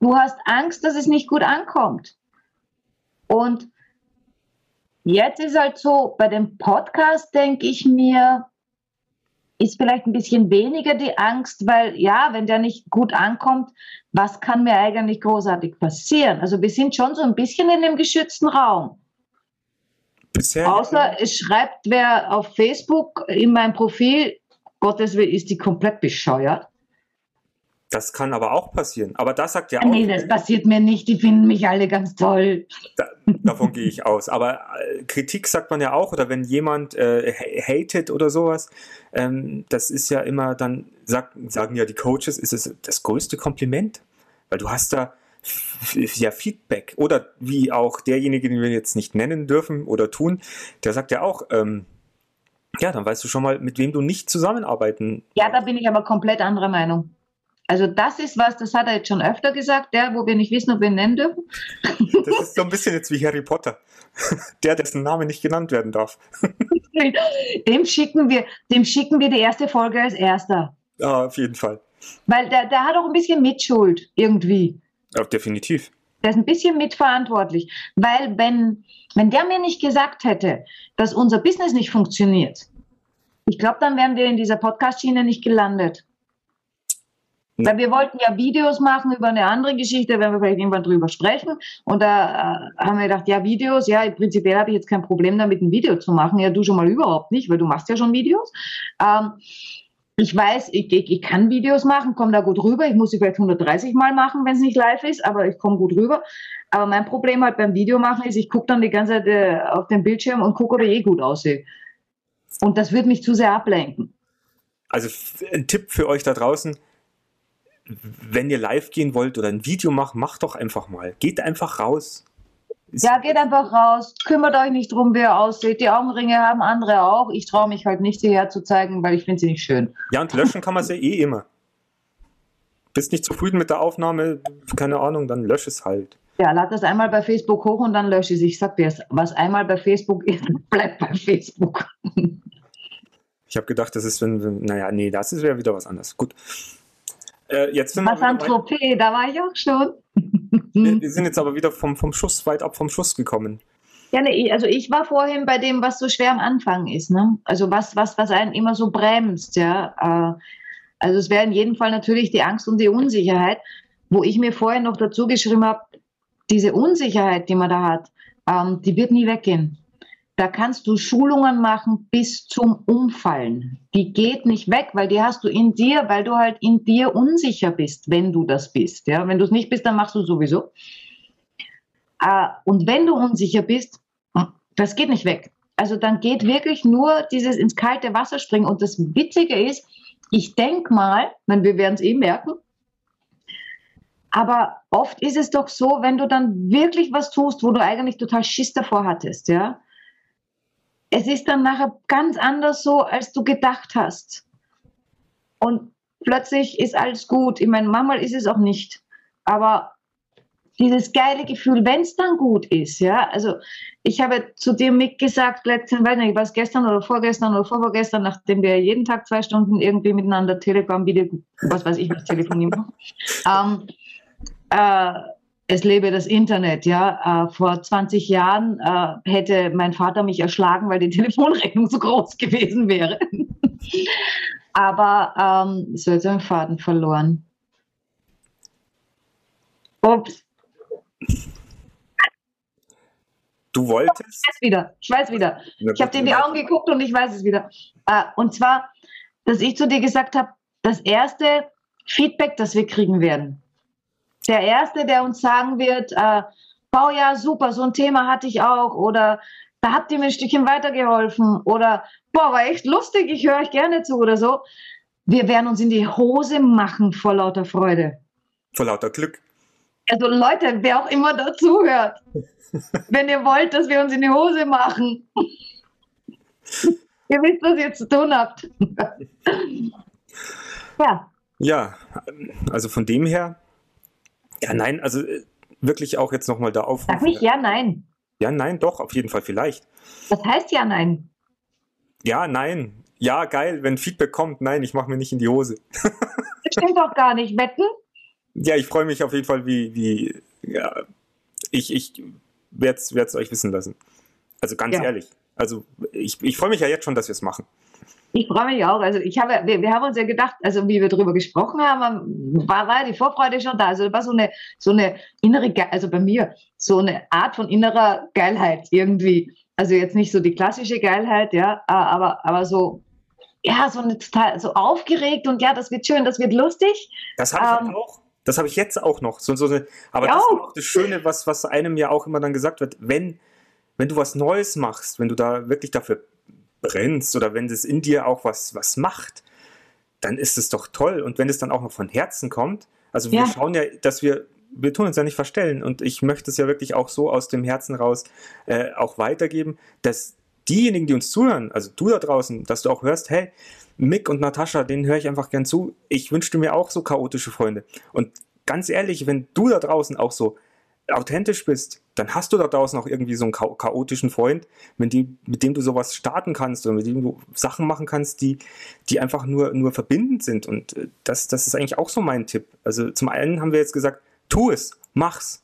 Du hast Angst, dass es nicht gut ankommt. Und Jetzt ist halt so, bei dem Podcast denke ich mir, ist vielleicht ein bisschen weniger die Angst, weil ja, wenn der nicht gut ankommt, was kann mir eigentlich großartig passieren? Also wir sind schon so ein bisschen in dem geschützten Raum. Bisher Außer es schreibt wer auf Facebook in meinem Profil, Gottes Willen, ist die komplett bescheuert. Das kann aber auch passieren. Aber das sagt ja auch. Nee, das passiert mir nicht. Die finden mich alle ganz toll. Da, davon gehe ich aus. Aber äh, Kritik sagt man ja auch, oder wenn jemand äh, hatet oder sowas, ähm, das ist ja immer dann, sag, sagen ja die Coaches, ist es das größte Kompliment. Weil du hast da ja Feedback. Oder wie auch derjenige, den wir jetzt nicht nennen dürfen oder tun, der sagt ja auch, ähm, ja, dann weißt du schon mal, mit wem du nicht zusammenarbeiten. Ja, da bin ich aber komplett anderer Meinung. Also das ist was, das hat er jetzt schon öfter gesagt, der, wo wir nicht wissen, ob wir ihn nennen dürfen. Das ist so ein bisschen jetzt wie Harry Potter. Der, dessen Name nicht genannt werden darf. Dem schicken wir, dem schicken wir die erste Folge als erster. Ja, auf jeden Fall. Weil der, der hat auch ein bisschen Mitschuld, irgendwie. Ja, definitiv. Der ist ein bisschen mitverantwortlich. Weil wenn, wenn der mir nicht gesagt hätte, dass unser Business nicht funktioniert, ich glaube, dann wären wir in dieser Podcast-Schiene nicht gelandet. Weil wir wollten ja Videos machen über eine andere Geschichte, wenn wir vielleicht irgendwann drüber sprechen. Und da äh, haben wir gedacht, ja, Videos, ja, prinzipiell habe ich jetzt kein Problem damit, ein Video zu machen. Ja, du schon mal überhaupt nicht, weil du machst ja schon Videos. Ähm, ich weiß, ich, ich, ich kann Videos machen, komme da gut rüber. Ich muss sie vielleicht 130 Mal machen, wenn es nicht live ist, aber ich komme gut rüber. Aber mein Problem halt beim Videomachen ist, ich gucke dann die ganze Zeit äh, auf den Bildschirm und gucke, ob ich eh gut aussehe. Und das wird mich zu sehr ablenken. Also ein Tipp für euch da draußen, wenn ihr live gehen wollt oder ein Video macht, macht doch einfach mal. Geht einfach raus. ja, geht einfach raus. Kümmert euch nicht drum, wie ihr aussieht. Die Augenringe haben andere auch. Ich traue mich halt nicht, sie herzuzeigen, weil ich finde sie nicht schön. Ja, und löschen kann man sie eh immer. Bist nicht zufrieden mit der Aufnahme, keine Ahnung, dann lösch es halt. Ja, lad das einmal bei Facebook hoch und dann lösche es. Ich sag dir, was einmal bei Facebook ist, bleibt bei Facebook. Ich habe gedacht, das ist, wenn, wenn, naja, nee, das ist ja wieder was anderes. Gut. Äh, jetzt sind Trophäe, da war ich auch schon. wir, wir sind jetzt aber wieder vom, vom Schuss, weit ab vom Schuss gekommen. Ja, nee, also ich war vorhin bei dem, was so schwer am Anfang ist, ne? Also was, was, was einen immer so bremst, ja. Äh, Also es wäre in jedem Fall natürlich die Angst und die Unsicherheit, wo ich mir vorher noch dazu geschrieben habe, diese Unsicherheit, die man da hat, ähm, die wird nie weggehen. Da kannst du Schulungen machen bis zum Umfallen. Die geht nicht weg, weil die hast du in dir, weil du halt in dir unsicher bist, wenn du das bist. Ja? Wenn du es nicht bist, dann machst du sowieso. Äh, und wenn du unsicher bist, das geht nicht weg. Also dann geht wirklich nur dieses ins kalte Wasser springen. Und das Witzige ist, ich denke mal, wir werden es eh merken, aber oft ist es doch so, wenn du dann wirklich was tust, wo du eigentlich total Schiss davor hattest, ja, es ist dann nachher ganz anders so, als du gedacht hast. Und plötzlich ist alles gut. Ich meine, manchmal ist es auch nicht. Aber dieses geile Gefühl, wenn es dann gut ist, ja, also ich habe zu dir mitgesagt, letzten, weiß nicht, was gestern oder vorgestern oder vorvorgestern, nachdem wir jeden Tag zwei Stunden irgendwie miteinander Telegram, Video, was weiß ich, was telefonieren, ähm, äh, es lebe das Internet, ja. Äh, vor 20 Jahren äh, hätte mein Vater mich erschlagen, weil die Telefonrechnung so groß gewesen wäre. Aber ähm, so jetzt einen Faden verloren. Ups, Du wolltest. ich weiß wieder, ich weiß wieder. Ich habe dir in die Augen geguckt und ich weiß es wieder. Äh, und zwar, dass ich zu dir gesagt habe, das erste Feedback, das wir kriegen werden. Der erste, der uns sagen wird, äh, oh ja, super, so ein Thema hatte ich auch. Oder da habt ihr mir ein Stückchen weitergeholfen. Oder boah, war echt lustig, ich höre euch gerne zu oder so. Wir werden uns in die Hose machen vor lauter Freude. Vor lauter Glück. Also Leute, wer auch immer dazuhört, wenn ihr wollt, dass wir uns in die Hose machen, ihr wisst, was ihr zu tun habt. ja, Ja, also von dem her. Ja, nein, also äh, wirklich auch jetzt nochmal da auf. sag nicht ja, nein. Ja, nein, doch, auf jeden Fall vielleicht. Was heißt ja, nein? Ja, nein. Ja, geil, wenn Feedback kommt, nein, ich mache mir nicht in die Hose. Das stimmt doch gar nicht. Wetten? Ja, ich freue mich auf jeden Fall, wie, wie, ja, ich, ich werde es euch wissen lassen. Also ganz Ja. ehrlich. Also ich, ich freue mich ja jetzt schon, dass wir es machen. Ich freue mich auch. Also ich habe, wir, wir haben uns ja gedacht, also wie wir darüber gesprochen haben, war, war die Vorfreude schon da. Also war so eine, so eine innere, Ge- also bei mir, so eine Art von innerer Geilheit irgendwie. Also jetzt nicht so die klassische Geilheit, ja, aber, aber so, ja, so eine total, so aufgeregt und ja, das wird schön, das wird lustig. Das habe ich Ähm. auch. Das habe ich jetzt auch noch. So, so eine, aber Ja. das ist auch das Schöne, was, was einem ja auch immer dann gesagt wird, wenn, wenn du was Neues machst, wenn du da wirklich dafür brennst oder wenn es in dir auch was, was macht, dann ist es doch toll. Und wenn es dann auch noch von Herzen kommt, also wir Ja. schauen ja, dass wir, wir tun uns ja nicht verstellen und ich möchte es ja wirklich auch so aus dem Herzen raus äh, auch weitergeben, dass diejenigen, die uns zuhören, also du da draußen, dass du auch hörst, hey, Mick und Natascha, denen höre ich einfach gern zu. Ich wünschte mir auch so chaotische Freunde. Und ganz ehrlich, wenn du da draußen auch so authentisch bist, dann hast du da draußen auch irgendwie so einen cha chaotischen Freund, mit dem, mit dem du sowas starten kannst oder mit dem du Sachen machen kannst, die, die einfach nur, nur verbindend sind. Und äh, das, das ist eigentlich auch so mein Tipp. Also zum einen haben wir jetzt gesagt, tu es, mach's.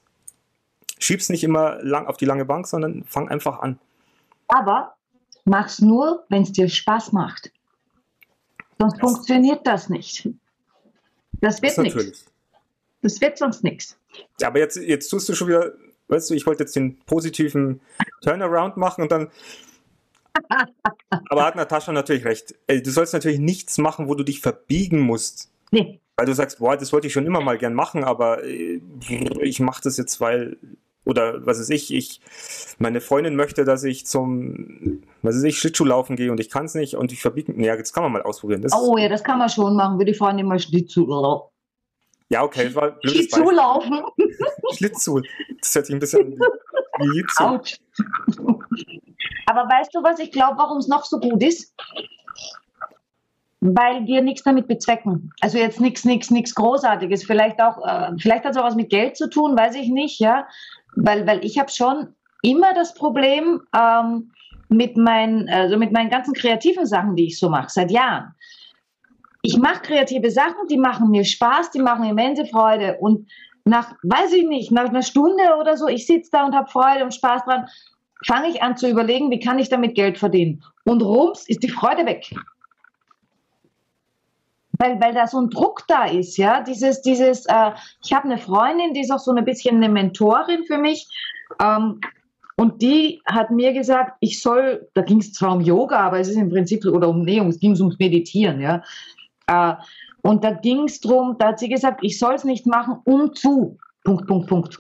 Schieb's nicht immer lang auf die lange Bank, sondern fang einfach an. Aber mach's nur, wenn es dir Spaß macht. Sonst Das- funktioniert das nicht. Das wird nichts. Das wird sonst nichts. Ja, aber jetzt, jetzt tust du schon wieder, weißt du, ich wollte jetzt den positiven Turnaround machen und dann. Aber hat Natascha natürlich recht. Ey, Du sollst natürlich nichts machen, wo du dich verbiegen musst. Nee, Weil du sagst, boah, das wollte ich schon immer mal gern machen, aber äh, ich mache das jetzt, weil, oder was weiß ich, ich, meine Freundin möchte, dass ich zum, was weiß ich, Schlittschuhlaufen gehe und ich kann es nicht und ich verbiege, ja, das kann man mal ausprobieren. Das, Oh ja, das kann man schon machen, würde ich vorhin immer Schlittschuh. Ja, okay, das war blödes Schlittschuh Beispiel. laufen. Schlittschuh. Das hört sich ein bisschen wie. Autsch. Aber weißt du, was ich glaube, warum es noch so gut ist? Weil wir nichts damit bezwecken. Also jetzt nichts, nichts, nichts Großartiges. Vielleicht auch, äh, vielleicht hat es auch was mit Geld zu tun, weiß ich nicht, ja. Weil, weil ich habe schon immer das Problem ähm, mit meinen, also mit meinen ganzen kreativen Sachen, die ich so mache, seit Jahren. Ich mache kreative Sachen, die machen mir Spaß, die machen immense Freude. Und nach, weiß ich nicht, nach einer Stunde oder so, ich sitze da und habe Freude und Spaß dran, fange ich an zu überlegen, wie kann ich damit Geld verdienen. Und rums ist die Freude weg. Weil, weil da so ein Druck da ist, ja. Dieses, dieses, äh, ich habe eine Freundin, die ist auch so ein bisschen eine Mentorin für mich. Ähm, und die hat mir gesagt, ich soll, da ging es zwar um Yoga, aber es ist im Prinzip, oder um, nee, es ging ums Meditieren, ja. Äh, und da ging es darum, da hat sie gesagt, ich soll es nicht machen, um zu. Punkt, Punkt, Punkt.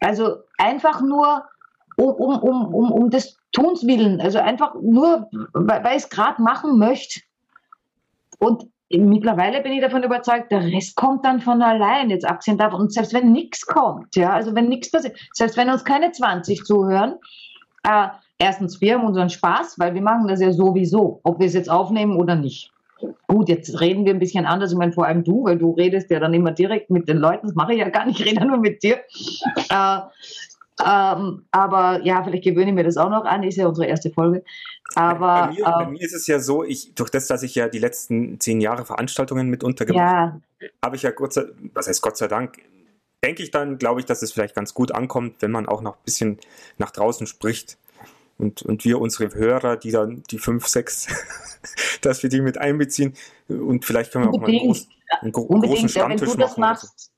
Also einfach nur um, um, um, um, um des Tuns willen. Also einfach nur, weil, ich es gerade machen möchte. Und mittlerweile bin ich davon überzeugt, der Rest kommt dann von allein, jetzt abgesehen davon. Und selbst wenn nichts kommt, ja, also wenn nichts passiert, selbst wenn uns keine 20 zuhören, äh, erstens, wir haben unseren Spaß, weil wir machen das ja sowieso, ob wir es jetzt aufnehmen oder nicht. Gut, jetzt reden wir ein bisschen anders, ich meine vor allem du, weil du redest ja dann immer direkt mit den Leuten, das mache ich ja gar nicht, ich rede nur mit dir. Äh, ähm, aber ja, vielleicht gewöhne ich mir das auch noch an, ist ja unsere erste Folge. Aber bei mir, ähm, bei mir ist es ja so, ich, durch das, dass ich ja die letzten zehn Jahre Veranstaltungen mit untergebracht ja, habe, ich ja Gott sei, was heißt Gott sei Dank, denke ich dann, glaube ich, dass es vielleicht ganz gut ankommt, wenn man auch noch ein bisschen nach draußen spricht. Und, und wir unsere Hörer, die dann die fünf, sechs, dass wir die mit einbeziehen. Und vielleicht können wir auch mal einen, Unbedingt. groß, einen gro großen unbedingt, ja, wenn Stammtisch du das machen. machst,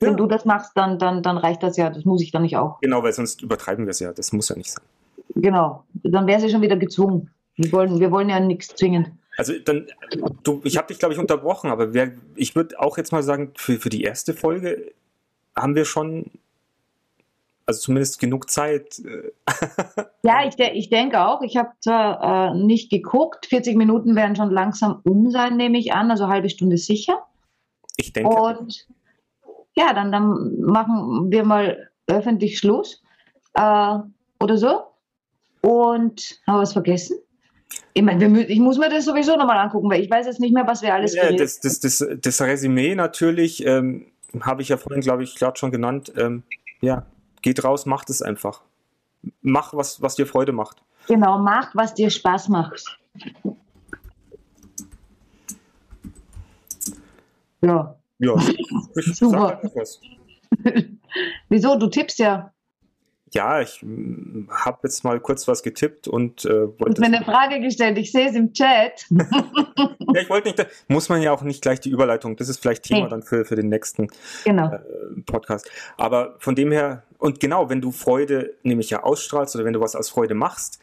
wenn Ja. du das machst, dann, dann, dann reicht das ja, das muss ich dann nicht auch. Genau, weil sonst übertreiben wir es ja. Das muss ja nicht sein. Genau, dann wäre sie schon wieder gezwungen. Wir wollen, wir wollen ja nichts zwingen. Also dann, du, ich habe dich, glaube ich, unterbrochen, aber wer, ich würde auch jetzt mal sagen, für, für die erste Folge haben wir schon, also zumindest genug Zeit. äh, Ja, ich, ich denke auch. Ich habe zwar äh, nicht geguckt, 40 Minuten werden schon langsam um sein, nehme ich an, also halbe Stunde sicher. Ich denke, Und ja, dann, dann machen wir mal öffentlich Schluss äh, oder so. Und haben wir was vergessen? Ich mü- ich muss mir das sowieso nochmal angucken, weil ich weiß jetzt nicht mehr, was wir alles ja, das, das, das, das Resümee natürlich, ähm, habe ich ja vorhin, glaube ich, gerade schon genannt. Ähm, ja, geht raus, macht es einfach. Mach, was, was dir Freude macht. Genau, mach, was dir Spaß macht. Ja. Ja, Super. sag einfach was. Wieso? Du tippst ja. Ja, ich habe jetzt mal kurz was getippt und äh, wollte. mir eine Frage gestellt. Ich sehe es im Chat. Ja, ich wollte nicht, muss man ja auch nicht gleich die Überleitung, das ist vielleicht Thema Nee. dann für, für den nächsten genau. äh, Podcast. Aber von dem her, und genau, wenn du Freude nämlich ja ausstrahlst oder wenn du was aus Freude machst,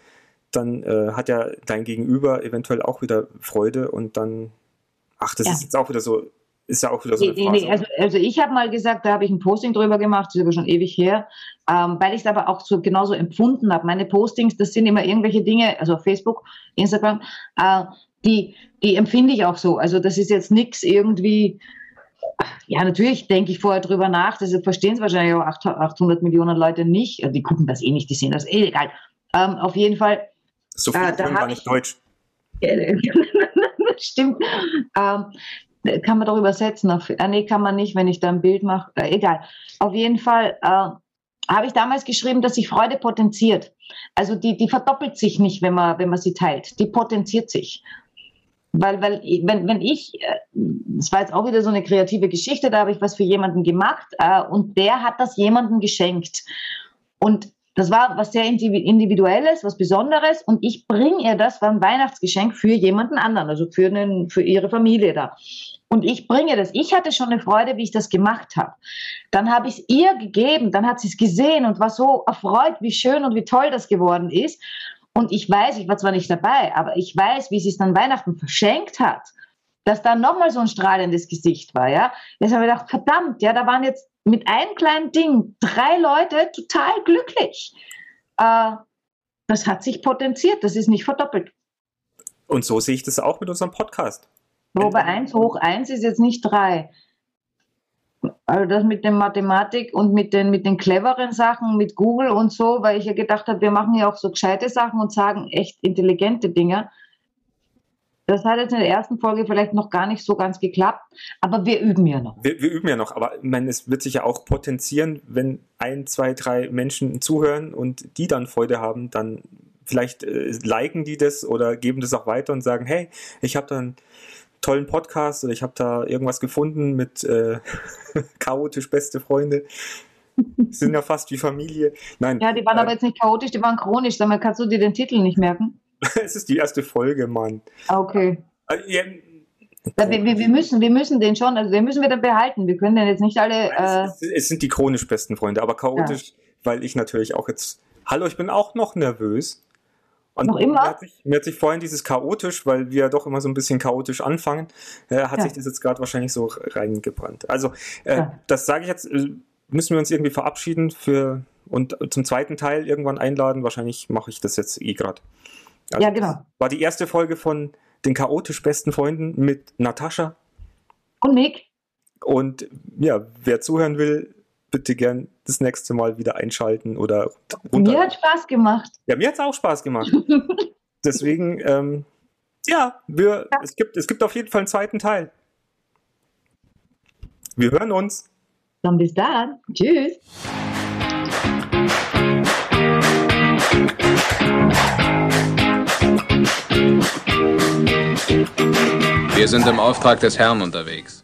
dann äh, hat ja dein Gegenüber eventuell auch wieder Freude und dann, ach, das Ja. ist jetzt auch wieder so, ist ja auch wieder so eine nee, Phrase. nee. Also, also ich habe mal gesagt, da habe ich ein Posting drüber gemacht, das ist aber schon ewig her, ähm, weil ich es aber auch so genauso empfunden habe. Meine Postings, das sind immer irgendwelche Dinge, also auf Facebook, Instagram, äh, die, die empfinde ich auch so. Also das ist jetzt nichts irgendwie, ja, natürlich denke ich vorher drüber nach, das verstehen es wahrscheinlich auch 800 Millionen Leute nicht. Also Die gucken das eh nicht, die sehen das eh egal. Ähm, auf jeden Fall so viel äh, da gar nicht ich- Deutsch. Stimmt. Ähm, kann man doch übersetzen. Auf, äh, nee, kann man nicht, wenn ich da ein Bild mache. Äh, egal. Auf jeden Fall äh, habe ich damals geschrieben, dass sich Freude potenziert. Also die, die verdoppelt sich nicht, wenn man, wenn man sie teilt. Die potenziert sich. Weil, weil, wenn, wenn ich, äh, das war jetzt auch wieder so eine kreative Geschichte, da habe ich was für jemanden gemacht äh, und der hat das jemandem geschenkt. Und das war was sehr indivi- Individuelles, was Besonderes und ich bringe ihr das, war ein Weihnachtsgeschenk für jemanden anderen, also für, einen, für ihre Familie da. Und ich bringe das. Ich hatte schon eine Freude, wie ich das gemacht habe. Dann habe ich es ihr gegeben, dann hat sie es gesehen und war so erfreut, wie schön und wie toll das geworden ist. Und ich weiß, ich war zwar nicht dabei, aber ich weiß, wie sie es dann Weihnachten verschenkt hat, dass da nochmal so ein strahlendes Gesicht war, ja. Jetzt habe ich gedacht, verdammt, ja, da waren jetzt mit einem kleinen Ding drei Leute total glücklich. Äh, das hat sich potenziert, das ist nicht verdoppelt. Und so sehe ich das auch mit unserem Podcast. Wobei eins hoch eins ist jetzt nicht drei. Also das mit der Mathematik und mit den, mit den cleveren Sachen, mit Google und so, weil ich ja gedacht habe, wir machen ja auch so gescheite Sachen und sagen echt intelligente Dinge. Das hat jetzt in der ersten Folge vielleicht noch gar nicht so ganz geklappt, aber wir üben ja noch. Wir, wir üben ja noch, aber ich meine, es wird sich ja auch potenzieren, wenn ein, zwei, drei Menschen zuhören und die dann Freude haben, dann vielleicht äh, liken die das oder geben das auch weiter und sagen, hey, ich habe dann tollen Podcast oder ich habe da irgendwas gefunden mit äh, chaotisch beste Freunde. Sind ja fast wie Familie. Nein. Ja, die waren äh, aber jetzt nicht chaotisch, die waren chronisch. Sag mal, kannst du dir den Titel nicht merken? es ist die erste Folge, Mann. Ah, Okay. Äh, ja, Ja, wir, wir, müssen, wir müssen den schon, also den müssen wir dann behalten. Wir können den jetzt nicht alle. Äh, es, es sind die chronisch besten Freunde, aber chaotisch, weil ich natürlich auch jetzt. Hallo, ich bin auch noch nervös. Und Noch immer? Mir hat, sich, mir hat sich vorhin dieses chaotisch, weil wir doch immer so ein bisschen chaotisch anfangen, äh, hat Ja. sich das jetzt gerade wahrscheinlich so reingebrannt. Also, äh, Ja. das sage ich jetzt, äh, müssen wir uns irgendwie verabschieden für und zum zweiten Teil irgendwann einladen. Wahrscheinlich mache ich das jetzt eh gerade. Ja, genau. War die erste Folge von den chaotisch besten Freunden mit Natascha. und Nick? Und ja, wer zuhören will, bitte gern das nächste Mal wieder einschalten oder runter. Mir hat Spaß gemacht. Ja, mir hat es auch Spaß gemacht. Deswegen, ähm, ja, wir, Es, gibt, es gibt auf jeden Fall einen zweiten Teil. Wir hören uns. Dann bis dann. Tschüss. Wir sind im Auftrag des Herrn unterwegs.